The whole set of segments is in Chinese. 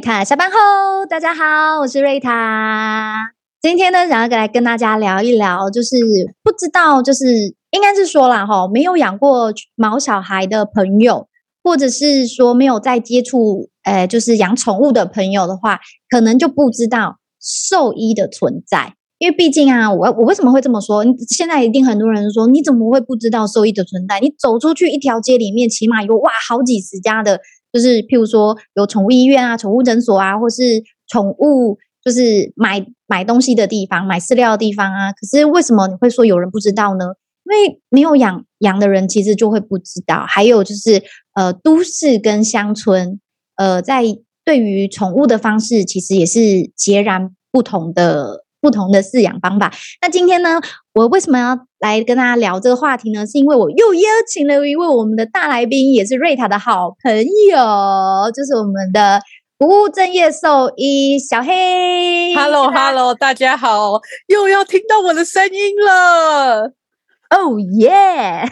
塔下班后，大家好，我是瑞塔。今天呢，想要来跟大家聊一聊，就是不知道，就是应该是说啦，哈，没有养过毛小孩的朋友，或者是说没有在接触，呃，就是养宠物的朋友的话，可能就不知道兽医的存在。因为毕竟啊，我我为什么会这么说？现在一定很多人说，你怎么会不知道兽医的存在？你走出去一条街里面，起码有哇好几十家的，就是譬如说有宠物医院啊、宠物诊所啊，或是宠物就是买买东西的地方、买饲料的地方啊。可是为什么你会说有人不知道呢？因为没有养养的人其实就会不知道。还有就是呃，都市跟乡村呃，在对于宠物的方式，其实也是截然不同的。不同的饲养方法。那今天呢，我为什么要来跟大家聊这个话题呢？是因为我又邀请了一位我们的大来宾，也是瑞塔的好朋友，就是我们的不务正业兽医小黑。Hello，Hello，hello, 大家好，又要听到我的声音了。Oh yeah！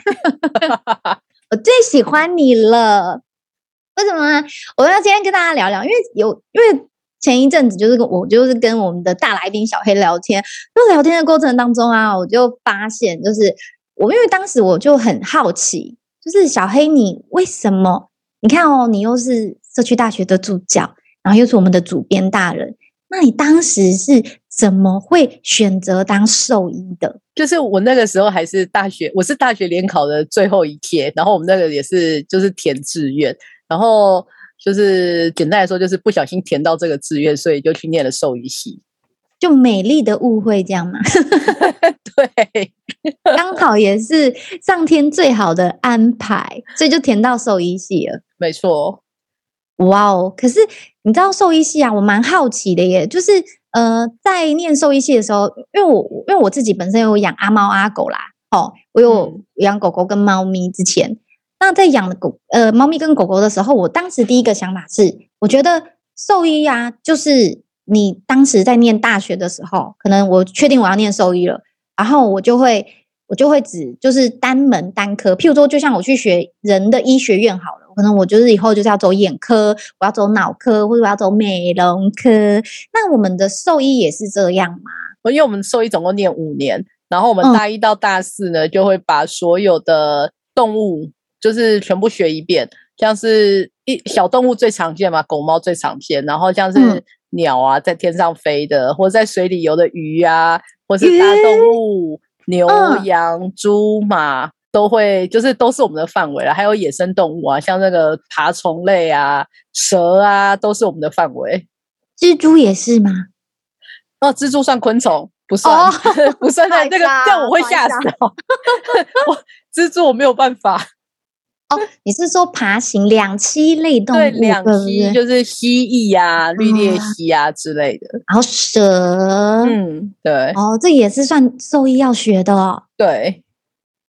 我最喜欢你了。为什么呢？我要今天跟大家聊聊，因为有因为。前一阵子就是跟我就是跟我们的大来宾小黑聊天，就聊天的过程当中啊，我就发现，就是我因为当时我就很好奇，就是小黑你为什么？你看哦，你又是社区大学的助教，然后又是我们的主编大人，那你当时是怎么会选择当兽医的？就是我那个时候还是大学，我是大学联考的最后一天，然后我们那个也是就是填志愿，然后。就是简单来说，就是不小心填到这个志愿，所以就去念了兽医系，就美丽的误会这样吗？对，刚好也是上天最好的安排，所以就填到兽医系了。没错，哇哦！可是你知道兽医系啊，我蛮好奇的耶。就是呃，在念兽医系的时候，因为我因为我自己本身有养阿猫阿狗啦，哦，我有养狗狗跟猫咪之前。那在养狗呃猫咪跟狗狗的时候，我当时第一个想法是，我觉得兽医啊，就是你当时在念大学的时候，可能我确定我要念兽医了，然后我就会我就会只就是单门单科，譬如说，就像我去学人的医学院好了，可能我就是以后就是要走眼科，我要走脑科，或者我要走美容科。那我们的兽医也是这样吗？因为我们兽医总共念五年，然后我们大一到大四呢，嗯、就会把所有的动物。就是全部学一遍，像是一小动物最常见嘛，狗猫最常见，然后像是鸟啊，在天上飞的，或者在水里游的鱼啊，或是大动物，牛、羊、猪、马都会，就是都是我们的范围了。还有野生动物啊，像那个爬虫类啊，蛇啊，都是我们的范围。蜘蛛也是吗？哦，蜘蛛算昆虫，不算，哦、不算。那这个这样我会吓死哦。我蜘蛛我没有办法。哦，你是说爬行两栖类动物？对，两栖就是蜥蜴呀、啊、绿鬣蜥啊之类的。然后蛇，嗯，对。哦，这也是算兽医要学的哦。对。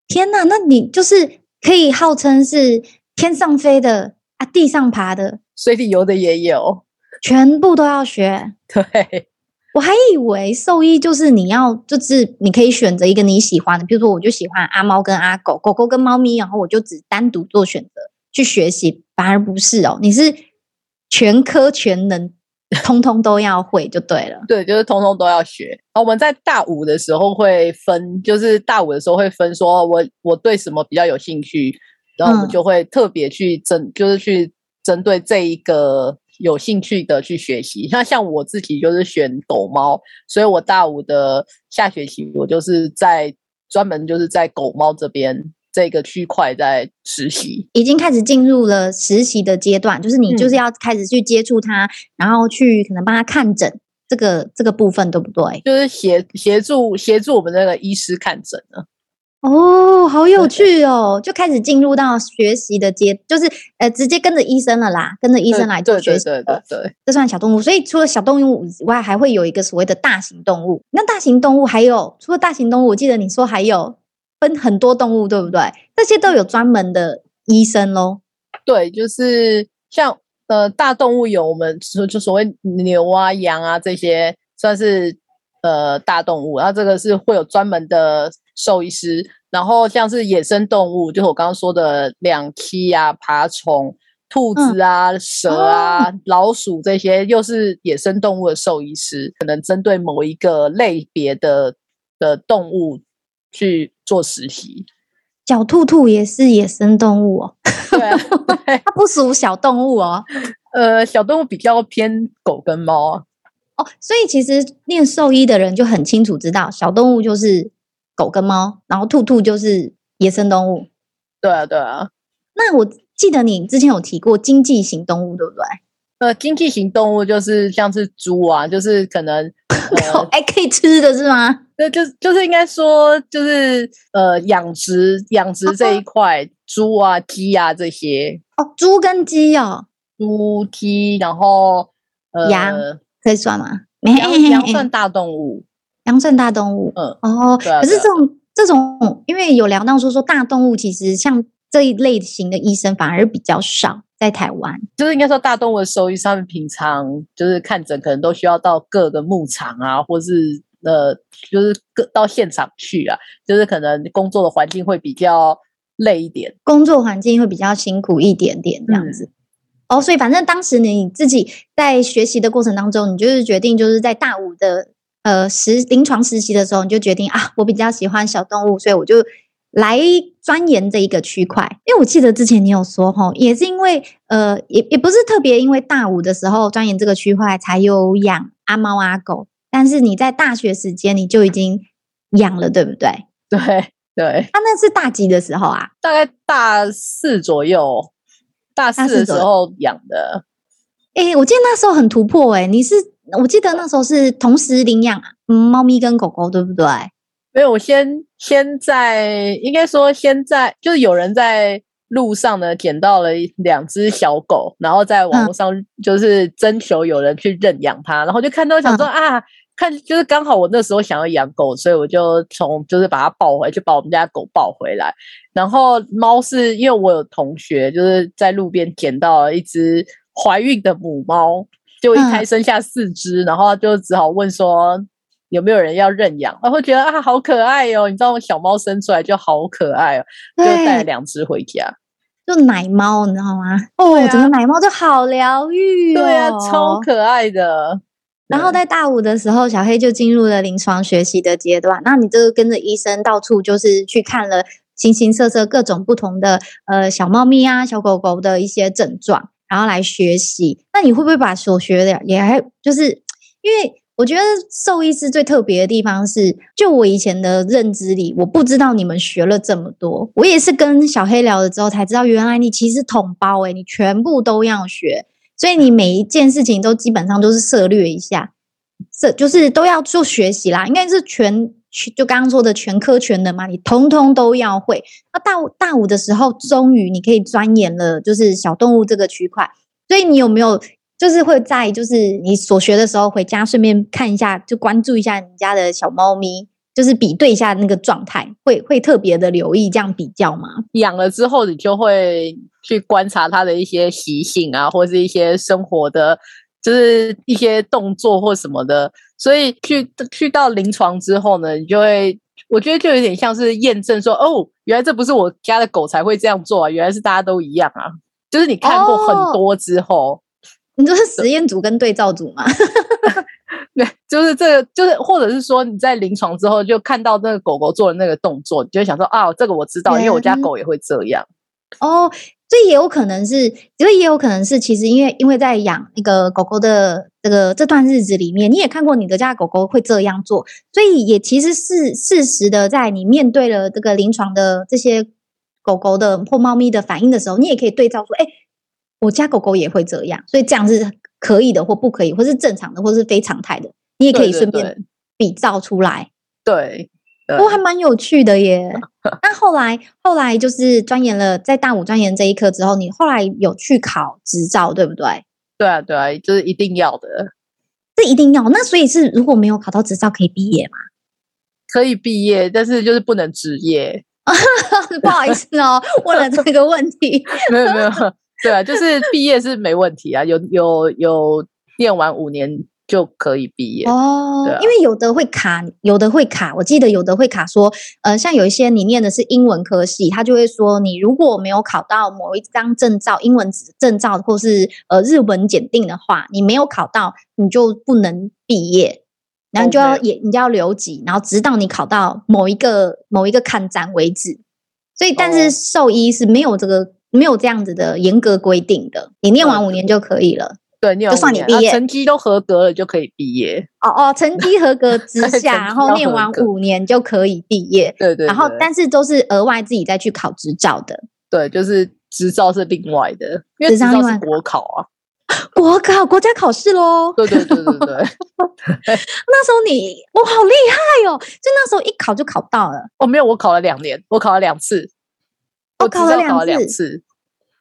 天哪，那你就是可以号称是天上飞的啊，地上爬的，水里游的也有，全部都要学。对。我还以为兽医就是你要，就是你可以选择一个你喜欢的，比如说我就喜欢阿猫跟阿狗，狗狗跟猫咪，然后我就只单独做选择去学习，反而不是哦，你是全科全能，通通都要会就对了。对，就是通通都要学。我们在大五的时候会分，就是大五的时候会分，说我我对什么比较有兴趣，然后我们就会特别去针，嗯、就是去针对这一个。有兴趣的去学习，那像我自己就是选狗猫，所以我大五的下学期我就是在专门就是在狗猫这边这个区块在实习，已经开始进入了实习的阶段，就是你就是要开始去接触它，嗯、然后去可能帮它看诊这个这个部分，对不对？就是协协助协助我们那个医师看诊呢。哦，好有趣哦！就开始进入到学习的阶，就是呃，直接跟着医生了啦，跟着医生来做学习。对对对对，这算小动物。所以除了小动物以外，还会有一个所谓的大型动物。那大型动物还有除了大型动物，我记得你说还有分很多动物，对不对？这些都有专门的医生喽。对，就是像呃大动物有我们说就所谓牛啊、羊啊这些算是呃大动物，然后这个是会有专门的。兽医师，然后像是野生动物，就是我刚刚说的两栖啊、爬虫，兔子啊、嗯、蛇啊、哦、老鼠这些，又是野生动物的兽医师，可能针对某一个类别的的动物去做实习。小兔兔也是野生动物哦，对，它不属小动物哦。呃，小动物比较偏狗跟猫啊。哦，所以其实念兽医的人就很清楚知道，小动物就是狗跟猫，然后兔兔就是野生动物。对啊，对啊。那我记得你之前有提过经济型动物，对不对？呃，经济型动物就是像是猪啊，就是可能呃，哎，可以吃的是吗？对，就就是应该说，就是呃，养殖养殖这一块，猪啊、鸡啊这些。哦，猪跟鸡哦，猪、鸡，然后呃，羊可以算吗？羊羊算大动物，羊算大动物。嗯，哦，啊，可是这种这种，因为有聊到说说大动物，其实像这一类型的医生反而比较少。在台湾，就是应该说大动物的兽医，上面平常就是看诊，可能都需要到各个牧场啊，或是呃，就是各到现场去啊，就是可能工作的环境会比较累一点，工作环境会比较辛苦一点点这样子。嗯、哦，所以反正当时你自己在学习的过程当中，你就是决定就是在大五的呃实临床实习的时候，你就决定啊，我比较喜欢小动物，所以我就。来钻研这一个区块，因为我记得之前你有说吼，也是因为呃，也也不是特别因为大五的时候钻研这个区块才有养阿猫阿狗，但是你在大学时间你就已经养了，对不对？对对，啊，那是大几的时候啊？大概大四左右，大四的时候养的。哎，我记得那时候很突破哎、欸，你是我记得那时候是同时领养猫咪跟狗狗，对不对？没有，我先先在，应该说先在就是有人在路上呢捡到了两只小狗，然后在网络上就是征求有人去认养它，嗯、然后就看到想说、嗯、啊，看就是刚好我那时候想要养狗，所以我就从就是把它抱回来，就把我们家狗抱回来。然后猫是因为我有同学就是在路边捡到了一只怀孕的母猫，就一胎生下四只，嗯、然后就只好问说。有没有人要认养？然后觉得啊，好可爱哦！你知道，我小猫生出来就好可爱哦，就带了两只回家，就奶猫，你知道吗？哦，啊、整个奶猫就好疗愈、哦，对啊，超可爱的。然后在大五的时候，小黑就进入了临床学习的阶段。那你就跟着医生到处就是去看了形形色色各种不同的呃小猫咪啊、小狗狗的一些症状，然后来学习。那你会不会把所学的也还就是因为？我觉得兽医师最特别的地方是，就我以前的认知里，我不知道你们学了这么多。我也是跟小黑聊了之后才知道，原来你其实统包诶，你全部都要学，所以你每一件事情都基本上都是涉猎一下，这就是都要做学习啦。应该是全就刚刚说的全科全能嘛，你通通都要会。那大大五的时候，终于你可以钻研了，就是小动物这个区块。所以你有没有？就是会在就是你所学的时候回家顺便看一下，就关注一下你家的小猫咪，就是比对一下那个状态，会会特别的留意这样比较吗？养了之后，你就会去观察它的一些习性啊，或是一些生活的，就是一些动作或什么的。所以去去到临床之后呢，你就会，我觉得就有点像是验证说，哦，原来这不是我家的狗才会这样做啊，原来是大家都一样啊。就是你看过很多之后。哦你就是实验组跟对照组嘛？对，就是这个，就是或者是说你在临床之后就看到那个狗狗做的那个动作，你就会想说啊，这个我知道，因为我家狗也会这样。哦，所以也有可能是，因为也有可能是，其实因为因为在养那个狗狗的这个这段日子里面，你也看过你的家狗狗会这样做，所以也其实是事实的，在你面对了这个临床的这些狗狗的或猫咪的反应的时候，你也可以对照说，哎。我家狗狗也会这样，所以这样是可以的，或不可以，或是正常的，或是非常态的，你也可以顺便比照出来。对，不过还蛮有趣的耶。那后来，后来就是钻研了，在大五钻研这一科之后，你后来有去考执照，对不对？对啊，对啊，就是一定要的，这一定要。那所以是如果没有考到执照，可以毕业吗？可以毕业，但是就是不能执业。不好意思哦，问了这个问题。没有没有。对啊，就是毕业是没问题啊，有有有念完五年就可以毕业哦。啊、因为有的会卡，有的会卡。我记得有的会卡说，呃，像有一些你念的是英文科系，他就会说你如果没有考到某一张证照，英文证照或是呃日文检定的话，你没有考到，你就不能毕业，然后就要也你就要留级，然后直到你考到某一个某一个看展为止。所以，但是兽医是没有这个、oh. 没有这样子的严格规定的，你念完五年就可以了。对，就算你毕业，成绩都合格了就可以毕业。哦哦，成绩合格之 下，然后念完五年就可以毕业。对，对对。然后，但是都是额外自己再去考执照的。对，就是执照是另外的，因为执照是国考啊，国考国家考试喽。对对对对对。那时候你我好厉害哦！就那时候一考就考到了。哦，没有，我考了两年，我考了两次。我考了两次。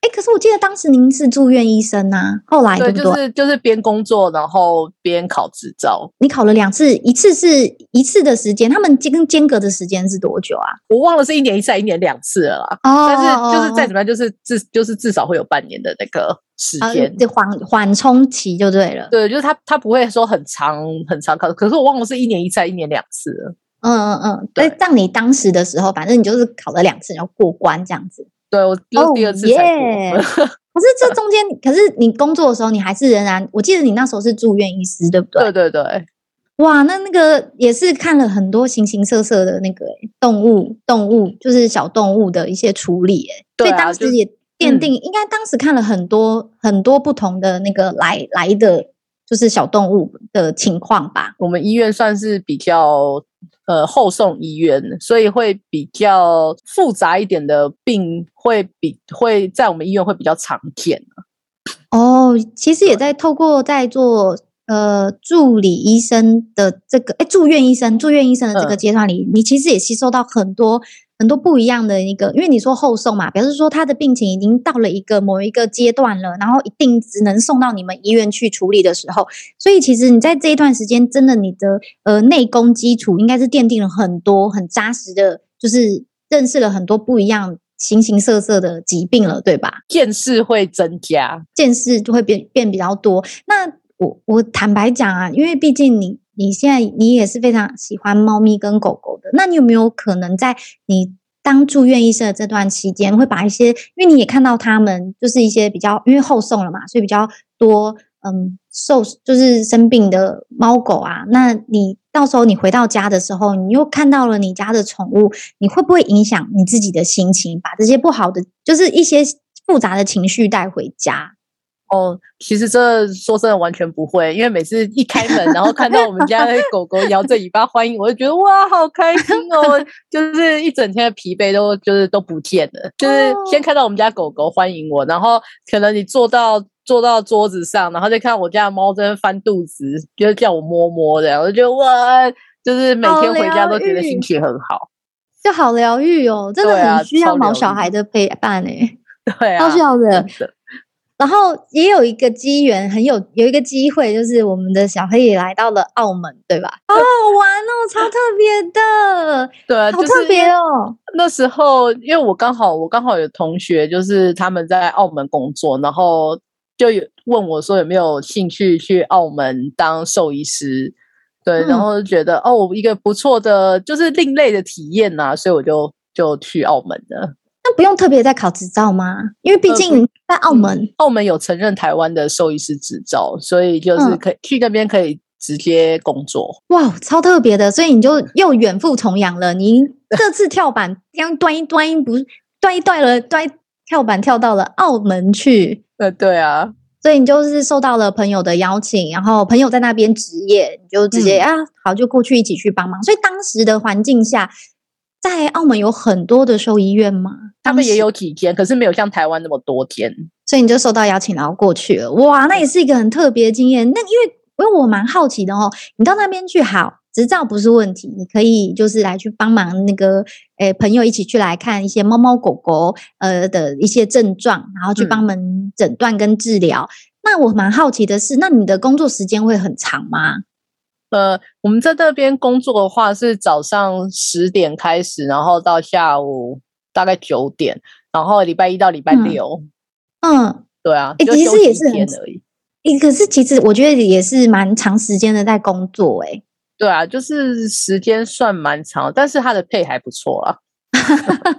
哎，可是我记得当时您是住院医生呐、啊，后来对不对？就是就是边工作然后边考执照。你考了两次，一次是一次的时间，他们间间隔的时间是多久啊？我忘了是一年一次，一年两次了啦。哦，但是就是再怎么样，就是至就是至少会有半年的那个时间，就缓缓冲期就对了。对，就是他他不会说很长很长考，可是我忘了是一年一次，一年两次了。嗯嗯嗯，对，让你当时的时候，反正你就是考了两次，然后过关这样子。对，我就第二次才过。Oh, yeah. 可是这中间，可是你工作的时候，你还是仍然，我记得你那时候是住院医师，对不对？对对对。哇，那那个也是看了很多形形色色的那个动物，动物就是小动物的一些处理，哎，所以当时也奠定，嗯，应该当时看了很多很多不同的那个来来的，就是小动物的情况吧。我们医院算是比较。呃，后送医院，所以会比较复杂一点的病，会比会在我们医院会比较常见。哦，其实也在透过在做呃助理医生的这个，哎，住院医生、住院医生的这个阶段里，嗯、你其实也吸收到很多。很多不一样的一个，因为你说后送嘛，表示说他的病情已经到了一个某一个阶段了，然后一定只能送到你们医院去处理的时候，所以其实你在这一段时间，真的你的呃内功基础应该是奠定了很多很扎实的，就是认识了很多不一样形形色色的疾病了，对吧？见识会增加，见识就会变变比较多。那我我坦白讲啊，因为毕竟你。你现在你也是非常喜欢猫咪跟狗狗的，那你有没有可能在你当住院医生的这段期间，会把一些，因为你也看到他们就是一些比较，因为后送了嘛，所以比较多嗯受就是生病的猫狗啊，那你到时候你回到家的时候，你又看到了你家的宠物，你会不会影响你自己的心情，把这些不好的就是一些复杂的情绪带回家？哦，其实这说真的完全不会，因为每次一开门，然后看到我们家的狗狗摇着尾巴欢迎我，就觉得哇，好开心哦！就是一整天的疲惫都就是都不见了。就是先看到我们家狗狗欢迎我，然后可能你坐到坐到桌子上，然后再看我家的猫在那翻肚子，就是叫我摸摸的，我就觉得哇，就是每天回家都觉得心情很好，就好疗愈哦，真的很需要毛小孩的陪伴诶，对啊，超需要的。然后也有一个机缘，很有有一个机会，就是我们的小黑也来到了澳门，对吧？好好玩哦，超特别的，对，好特别哦。那时候，因为我刚好我刚好有同学，就是他们在澳门工作，然后就有问我说有没有兴趣去澳门当兽医师，对，然后就觉得、嗯、哦，一个不错的，就是另类的体验呐、啊，所以我就就去澳门了。那不用特别再考执照吗？因为毕竟在澳门，嗯、澳门有承认台湾的兽医师执照，所以就是可以、嗯、去那边可以直接工作。哇，超特别的！所以你就又远赴重洋了。你 这次跳板刚端一端一不端一断了，端跳板跳到了澳门去。呃，对啊，所以你就是受到了朋友的邀请，然后朋友在那边职业，你就直接、嗯、啊，好就过去一起去帮忙。所以当时的环境下。在澳门有很多的兽医院吗？他们也有几间，可是没有像台湾那么多间。所以你就收到邀请，然后过去了。哇，那也是一个很特别的经验。那因为因为我蛮好奇的哦，你到那边去，好，执照不是问题，你可以就是来去帮忙那个，诶，朋友一起去来看一些猫猫狗狗呃的一些症状，然后去帮忙诊断跟治疗。嗯、那我蛮好奇的是，那你的工作时间会很长吗？呃，我们在那边工作的话，是早上十点开始，然后到下午大概九点，然后礼拜一到礼拜六。嗯，嗯对啊，欸、其实也是很而已。欸，可是其实我觉得也是蛮长时间的在工作，欸，哎。对啊，就是时间算蛮长，但是他的配还不错啊。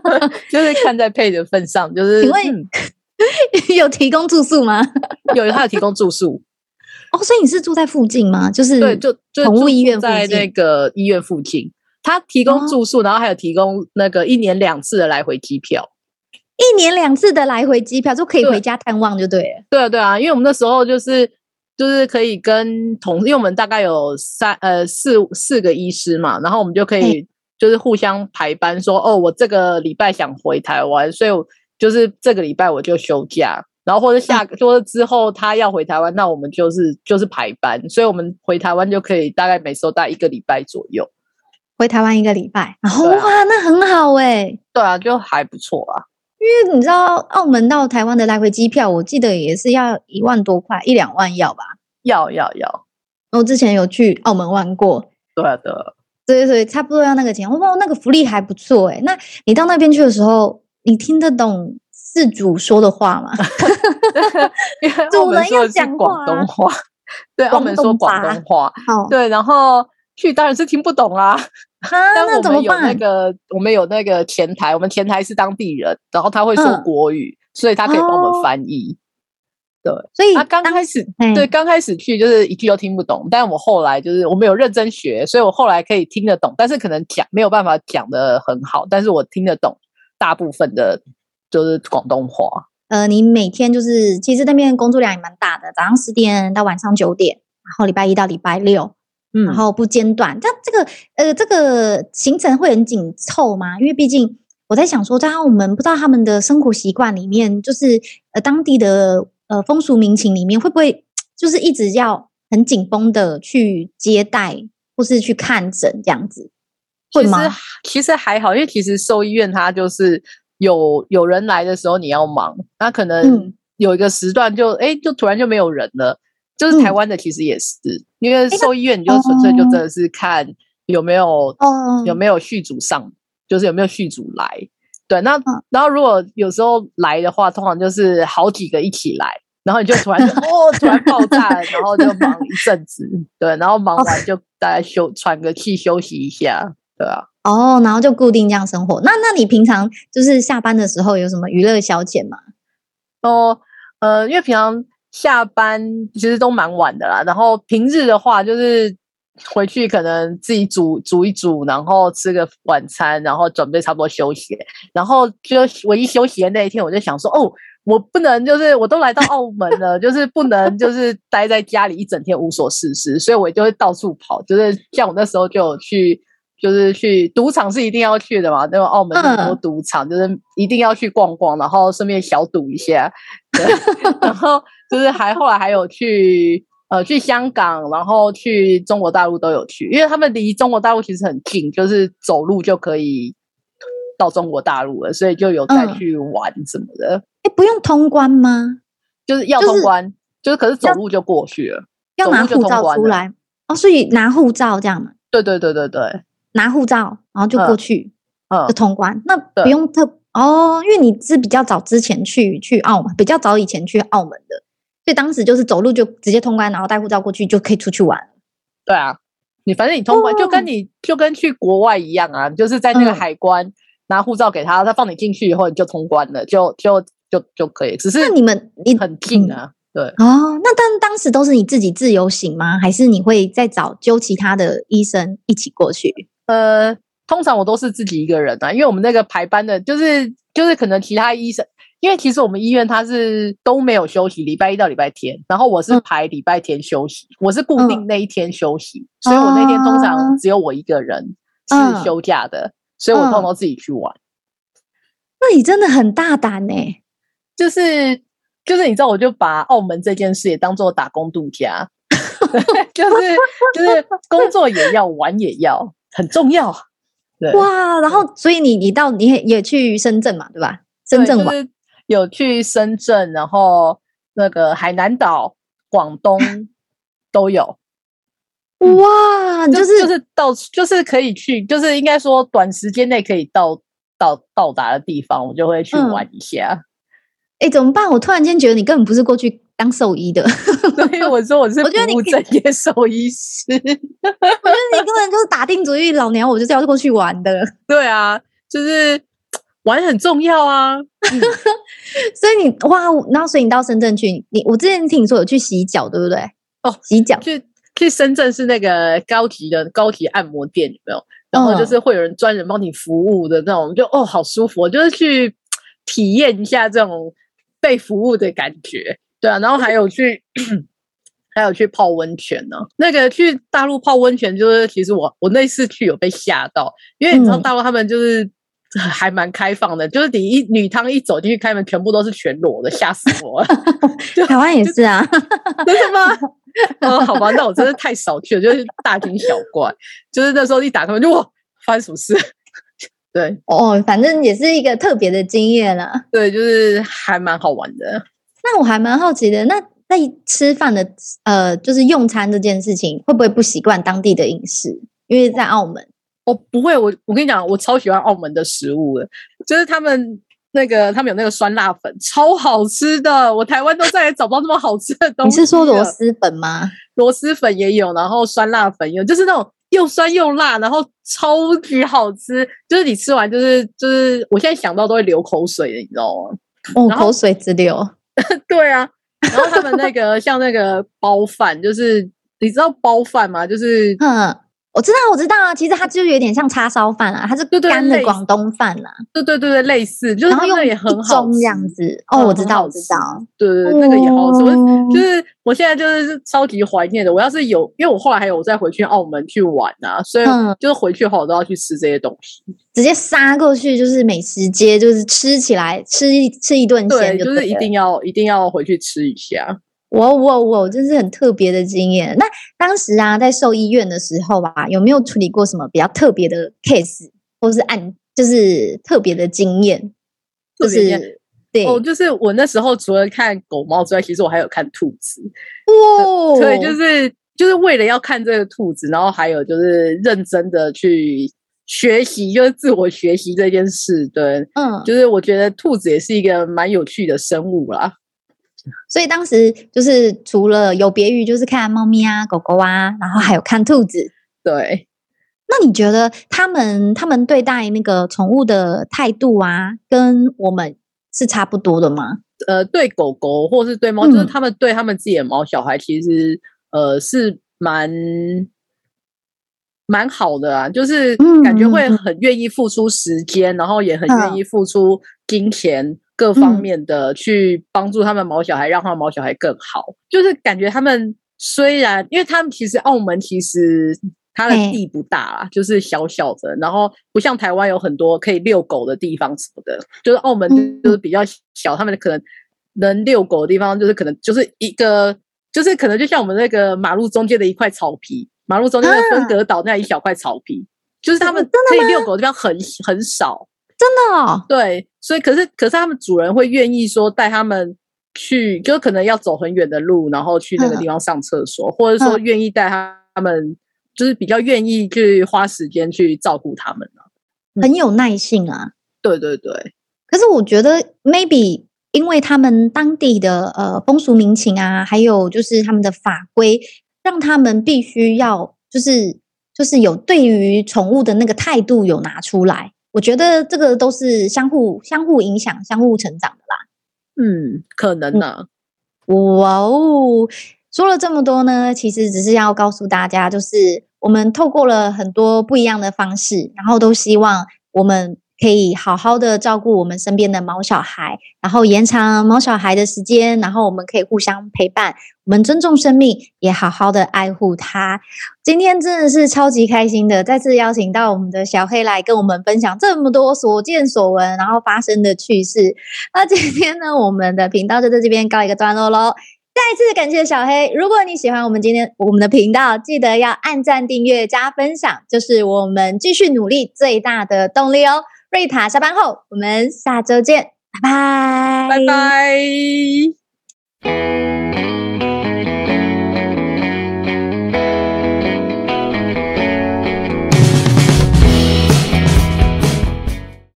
就是看在配的份上，就是请问、嗯、有提供住宿吗？有，他有提供住宿。哦，所以你是住在附近吗？就是对，就就宠物医院在那个医院附近。他提供住宿，哦、然后还有提供那个一年两次的来回机票。一年两次的来回机票就可以回家探望，就对了。对啊，对啊，因为我们那时候就是。就是可以跟同，因为我们大概有三呃四四个医师嘛，然后我们就可以就是互相排班说，说哦，我这个礼拜想回台湾，所以就是这个礼拜我就休假，然后或者下 说之后他要回台湾，那我们就是就是排班，所以我们回台湾就可以大概每周待一个礼拜左右，回台湾一个礼拜，然后哇，那很好哎，对啊，就还不错啊。因为你知道，澳门到台湾的来回机票，我记得也是要一万多块，一两万要吧？要要要。我之前有去澳门玩过，对的，对对，差不多要那个钱。哇，那个福利还不错哎。那你到那边去的时候，你听得懂事主说的话吗？因为 澳门说的是广东话，对，澳门说广东话，对，然后去当然是听不懂啦。啊，那怎么办？那个我们有那个前台，我们前台是当地人，然后他会说国语，嗯、所以他可以帮我们翻译。哦、对，所以他刚开始对刚开始去就是一句都听不懂，但我后来就是我没有认真学，所以我后来可以听得懂，但是可能讲没有办法讲的很好，但是我听得懂大部分的，就是广东话。呃，你每天就是其实那边工作量也蛮大的，早上十点到晚上九点，然后礼拜一到礼拜六。嗯，然后不间断，这这个呃，这个行程会很紧凑吗？因为毕竟我在想说，在澳门不知道他们的生活习惯里面，就是呃当地的呃风俗民情里面，会不会 就是一直要很紧绷的去接待或是去看诊这样子？会吗？其实还好，因为其实兽医院它就是有有人来的时候你要忙，那可能有一个时段就哎、嗯、就突然就没有人了。就是台湾的其实也是，嗯、因为兽医院你就纯粹就真的是看有没有、哦、有没有续主上，就是有没有续主来。对，那、嗯、然后如果有时候来的话，通常就是好几个一起来，然后你就突然就 哦，突然爆炸了，然后就忙一阵子。对，然后忙完就大家休喘个气休息一下，对啊。哦，然后就固定这样生活。那那你平常就是下班的时候有什么娱乐消遣吗？哦，呃，因为平常。下班其实都蛮晚的啦，然后平日的话就是回去可能自己煮煮一煮，然后吃个晚餐，然后准备差不多休息。然后就唯一休息的那一天，我就想说，哦，我不能就是我都来到澳门了，就是不能就是待在家里一整天无所事事，所以我就会到处跑，就是像我那时候就有去。就是去赌场是一定要去的嘛，那个澳门很多赌场，嗯、就是一定要去逛逛，然后顺便小赌一下。对 然后就是还后来还有去呃去香港，然后去中国大陆都有去，因为他们离中国大陆其实很近，就是走路就可以到中国大陆了，所以就有再去玩什么的。哎、嗯，不用通关吗？就是要通关，就是、就是、可是走路就过去了，要拿护照出来哦，所以拿护照这样嘛？对对对对对。拿护照，然后就过去，嗯，就通关。那不用特哦，因为你是比较早之前去去澳门，比较早以前去澳门的，所以当时就是走路就直接通关，然后带护照过去就可以出去玩。对啊，你反正你通关就跟你就跟去国外一样啊，就是在那个海关拿护照给他，他放你进去以后你就通关了，就就就就可以。只是那你们你很近啊，对哦。那但当时都是你自己自由行吗？还是你会再找揪其他的医生一起过去？呃，通常我都是自己一个人啊，因为我们那个排班的，就是就是可能其他医生，因为其实我们医院它是都没有休息，礼拜一到礼拜天，然后我是排礼拜天休息，嗯、我是固定那一天休息，嗯、所以我那天通常只有我一个人是休假的，嗯、所以我通常都自己去玩。那你真的很大胆呢、欸，就是就是你知道，我就把澳门这件事也当做打工度假，就是就是工作也要，玩也要。很重要，对哇！然后，所以你你到你也也去深圳嘛，对吧？深圳玩、就是、有去深圳，然后那个海南岛、广东 都有。哇！就是就是到就是可以去，就是应该说短时间内可以到到到达的地方，我就会去玩一下。哎，怎么办？我突然间觉得你根本不是过去当兽医的，所以我说我是我觉得你正业兽医师。我觉得你根本就是打定主意，老娘我就是要过去玩的。对啊，就是玩很重要啊。嗯、所以你哇，然后所以你到深圳去，你我之前听你说有去洗脚，对不对？哦，洗脚去去深圳是那个高级的高级按摩店，有没有？然后就是会有人专人帮你服务的那种，就哦，好舒服，我就是去体验一下这种被服务的感觉，对啊。然后还有去 还有去泡温泉呢。那个去大陆泡温泉，就是其实我我那次去有被吓到，因为你知道大陆他们就是 还蛮开放的，就是你一女汤一走进去开门，全部都是全裸的，吓死我了。台湾也是啊，真的吗？哦，好吧，那我真的太少去了，就是大惊小怪。就是那时候一打开门就哇，发生什么事？对，哦，反正也是一个特别的经验了。对，就是还蛮好玩的。那我还蛮好奇的，那在吃饭的呃，就是用餐这件事情，会不会不习惯当地的饮食？因为在澳门，我不会。我我跟你讲，我超喜欢澳门的食物的，就是他们。那个他们有那个酸辣粉，超好吃的。我台湾都再也找不到这么好吃的东西。你是说螺蛳粉吗？螺蛳粉也有，然后酸辣粉有，就是那种又酸又辣，然后超级好吃。就是你吃完，就是就是，我现在想到都会流口水的，你知道吗？哦，口水直流。对啊，然后他们那个 像那个包饭，就是你知道包饭吗？就是嗯。我知道，我知道啊。其实它就有点像叉烧饭啊，它是干的广东饭啦。对对对对，类似，就是那个也很好吃这样子。哦，我知道，我知道。对对对，那个也好好吃。就是我现在就是超级怀念的。我要是有，因为我后来还有再回去澳门去玩啊，所以就是回去后我都要去吃这些东西。直接杀过去就是美食街，就是吃起来吃一吃一顿鲜，就是一定要一定要回去吃一下。我我我，真是很特别的经验。那当时啊，在兽医院的时候啊，有没有处理过什么比较特别的 case，或是案，就是特别的经验？就是对哦，就是我那时候除了看狗猫之外，其实我还有看兔子。哦，对，就是就是为了要看这个兔子，然后还有就是认真的去学习，就是自我学习这件事。对，嗯，就是我觉得兔子也是一个蛮有趣的生物啦。所以当时就是除了有别于就是看猫咪啊、狗狗啊，然后还有看兔子。对，那你觉得他们他们对待那个宠物的态度啊，跟我们是差不多的吗？呃，对狗狗或是对猫，嗯、就是他们对他们自己的毛小孩，其实呃是蛮蛮好的啊，就是感觉会很愿意付出时间，嗯、然后也很愿意付出金钱。嗯各方面的去帮助他们毛小孩，让他们毛小孩更好。就是感觉他们虽然，因为他们其实澳门其实它的地不大啦，就是小小的，然后不像台湾有很多可以遛狗的地方什么的。就是澳门就是比较小，他们可能能遛狗的地方就是可能就是一个，就是可能就像我们那个马路中间的一块草皮，马路中间的分隔岛那一小块草皮，就是他们可以遛狗的地方很很少。真的哦，对，所以可是可是他们主人会愿意说带他们去，就可能要走很远的路，然后去那个地方上厕所，嗯、或者说愿意带他们，嗯、就是比较愿意去花时间去照顾他们，很有耐性啊。对对对，可是我觉得 maybe 因为他们当地的呃风俗民情啊，还有就是他们的法规，让他们必须要就是就是有对于宠物的那个态度有拿出来。我觉得这个都是相互相互影响、相互成长的啦。嗯，可能呢、啊。哇哦，说了这么多呢，其实只是要告诉大家，就是我们透过了很多不一样的方式，然后都希望我们。可以好好的照顾我们身边的毛小孩，然后延长毛小孩的时间，然后我们可以互相陪伴，我们尊重生命，也好好的爱护它。今天真的是超级开心的，再次邀请到我们的小黑来跟我们分享这么多所见所闻，然后发生的趣事。那今天呢，我们的频道就在这边告一个段落喽。再次感谢小黑，如果你喜欢我们今天我们的频道，记得要按赞、订阅、加分享，就是我们继续努力最大的动力哦。瑞塔下班后我们下周见拜拜。拜拜。